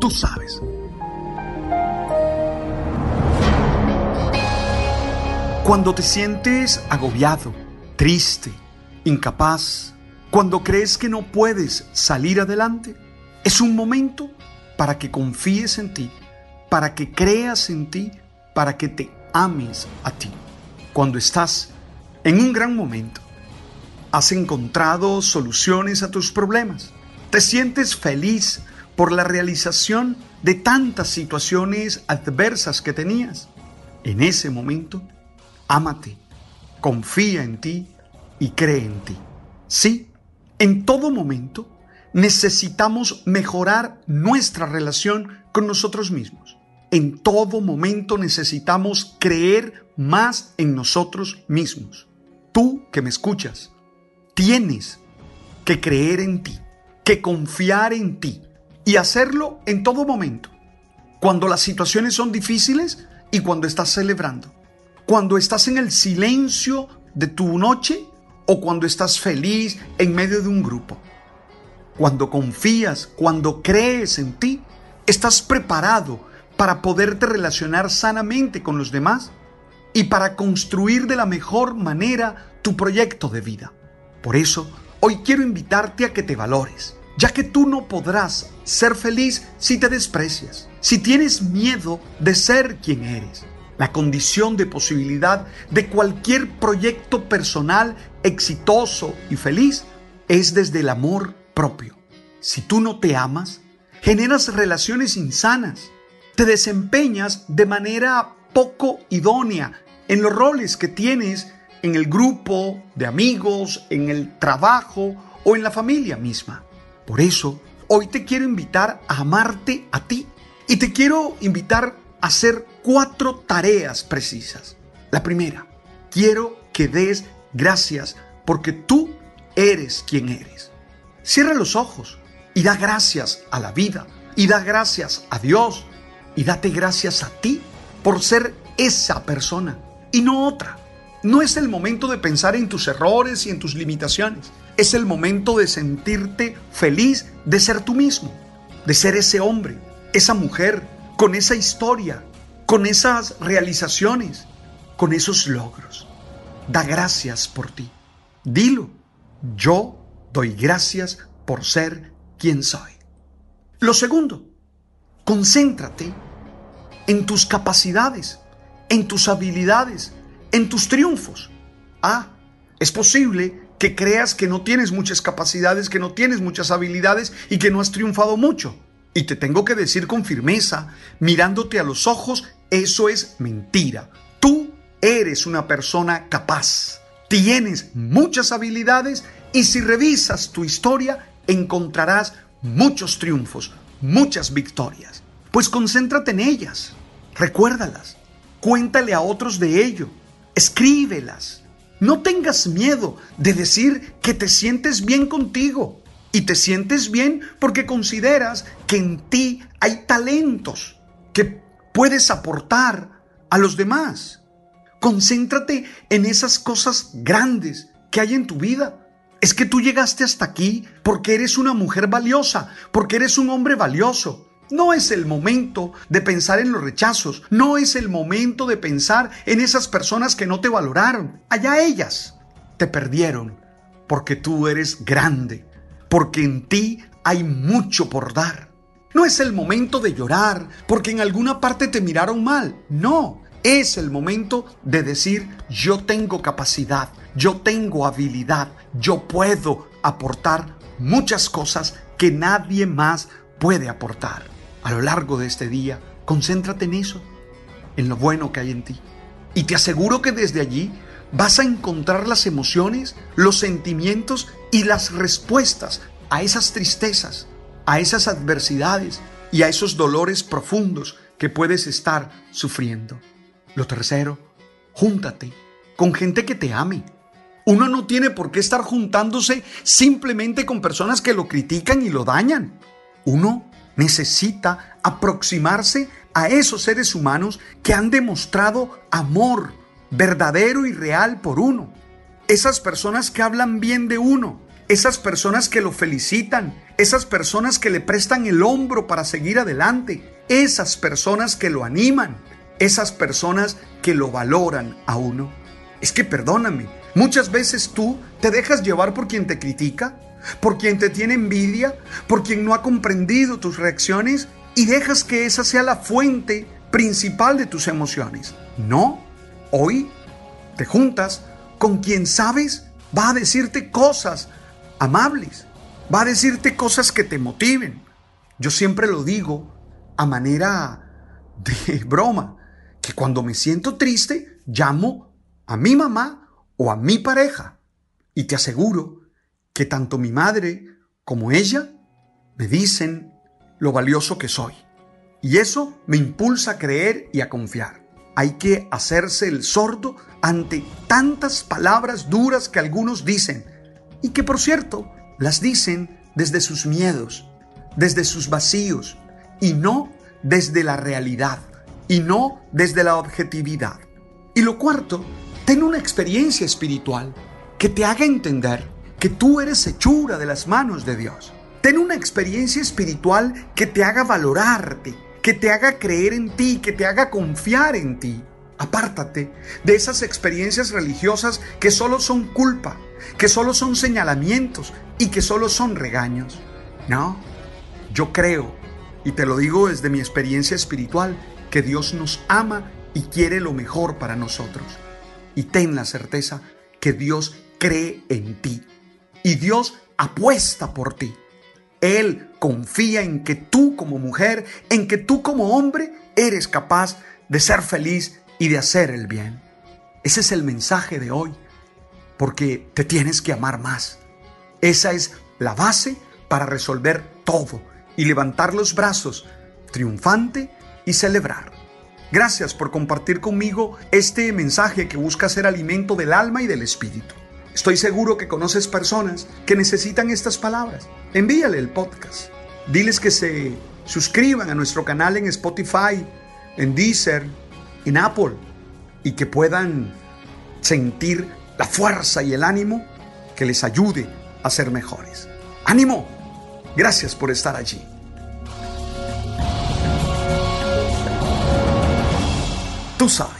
Tú sabes. Cuando te sientes agobiado, triste, incapaz, cuando crees que no puedes salir adelante, es un momento para que confíes en ti, para que creas en ti, para que te ames a ti. Cuando estás en un gran momento, has encontrado soluciones a tus problemas, te sientes feliz por la realización de tantas situaciones adversas que tenías. En ese momento, ámate, confía en ti y cree en ti. Sí, en todo momento necesitamos mejorar nuestra relación con nosotros mismos. En todo momento necesitamos creer más en nosotros mismos. Tú que me escuchas, tienes que creer en ti, que confiar en ti y hacerlo en todo momento. Cuando las situaciones son difíciles y cuando estás celebrando cuando estás en el silencio de tu noche o cuando estás feliz en medio de un grupo. Cuando confías, cuando crees en ti, estás preparado para poderte relacionar sanamente con los demás y para construir de la mejor manera tu proyecto de vida. Por eso, hoy quiero invitarte a que te valores, ya que tú no podrás ser feliz si te desprecias, si tienes miedo de ser quien eres. La condición de posibilidad de cualquier proyecto personal exitoso y feliz es desde el amor propio. Si tú no te amas, generas relaciones insanas, te desempeñas de manera poco idónea en los roles que tienes en el grupo de amigos, en el trabajo o en la familia misma. Por eso, hoy te quiero invitar a amarte a ti y te quiero invitar hacer cuatro tareas precisas. La primera, quiero que des gracias porque tú eres quien eres. Cierra los ojos y da gracias a la vida y da gracias a Dios y date gracias a ti por ser esa persona y no otra. No es el momento de pensar en tus errores y en tus limitaciones. Es el momento de sentirte feliz de ser tú mismo, de ser ese hombre, esa mujer, con esa historia, con esas realizaciones, con esos logros. Da gracias por ti. Dilo, yo doy gracias por ser quien soy. Lo segundo, concéntrate en tus capacidades, en tus habilidades, en tus triunfos. Ah, es posible que creas que no tienes muchas capacidades, que no tienes muchas habilidades y que no has triunfado mucho. Y te tengo que decir con firmeza, mirándote a los ojos, eso es mentira. Tú eres una persona capaz. Tienes muchas habilidades y si revisas tu historia encontrarás muchos triunfos, muchas victorias. Pues concéntrate en ellas, recuérdalas, cuéntale a otros de ello, escríbelas. No tengas miedo de decir que te sientes bien contigo. Y te sientes bien porque consideras que en ti hay talentos que puedes aportar a los demás. Concéntrate en esas cosas grandes que hay en tu vida. Es que tú llegaste hasta aquí porque eres una mujer valiosa, porque eres un hombre valioso. No es el momento de pensar en los rechazos, no es el momento de pensar en esas personas que no te valoraron. Allá ellas te perdieron porque tú eres grande, porque en ti hay mucho por dar. No es el momento de llorar porque en alguna parte te miraron mal. No, es el momento de decir yo tengo capacidad, yo tengo habilidad, yo puedo aportar muchas cosas que nadie más puede aportar. A lo largo de este día, concéntrate en eso, en lo bueno que hay en ti. Y te aseguro que desde allí vas a encontrar las emociones, los sentimientos y las respuestas a esas tristezas, a esas adversidades y a esos dolores profundos que puedes estar sufriendo. Lo tercero, júntate con gente que te ame. Uno no tiene por qué estar juntándose simplemente con personas que lo critican y lo dañan. Uno necesita aproximarse a esos seres humanos que han demostrado amor verdadero y real por uno. Esas personas que hablan bien de uno, esas personas que lo felicitan, esas personas que le prestan el hombro para seguir adelante, esas personas que lo animan, esas personas que lo valoran a uno. Es que perdóname, muchas veces tú te dejas llevar por quien te critica, por quien te tiene envidia, por quien no ha comprendido tus reacciones y dejas que esa sea la fuente principal de tus emociones. No, hoy te juntas con quien sabes va a decirte cosas amables, va a decirte cosas que te motiven. Yo siempre lo digo a manera de broma, que cuando me siento triste llamo a mi mamá o a mi pareja y te aseguro que tanto mi madre como ella me dicen lo valioso que soy. Y eso me impulsa a creer y a confiar. Hay que hacerse el sordo ante tantas palabras duras que algunos dicen y que por cierto las dicen desde sus miedos, desde sus vacíos y no desde la realidad y no desde la objetividad. Y lo cuarto, ten una experiencia espiritual que te haga entender que tú eres hechura de las manos de Dios. Ten una experiencia espiritual que te haga valorarte, que te haga creer en ti, que te haga confiar en ti. Apártate de esas experiencias religiosas que solo son culpa, que solo son señalamientos y que solo son regaños. No, yo creo, y te lo digo desde mi experiencia espiritual, que Dios nos ama y quiere lo mejor para nosotros. Y ten la certeza que Dios cree en ti y Dios apuesta por ti. Él confía en que tú como mujer, en que tú como hombre eres capaz de ser feliz y de hacer el bien. Ese es el mensaje de hoy, porque te tienes que amar más. Esa es la base para resolver todo y levantar los brazos triunfante y celebrar. Gracias por compartir conmigo este mensaje que busca ser alimento del alma y del espíritu. Estoy seguro que conoces personas que necesitan estas palabras. Envíale el podcast. Diles que se suscriban a nuestro canal en Spotify, en Deezer, en Apple y que puedan sentir la fuerza y el ánimo que les ayude a ser mejores. ¡Ánimo! Gracias por estar allí. Tú sabes.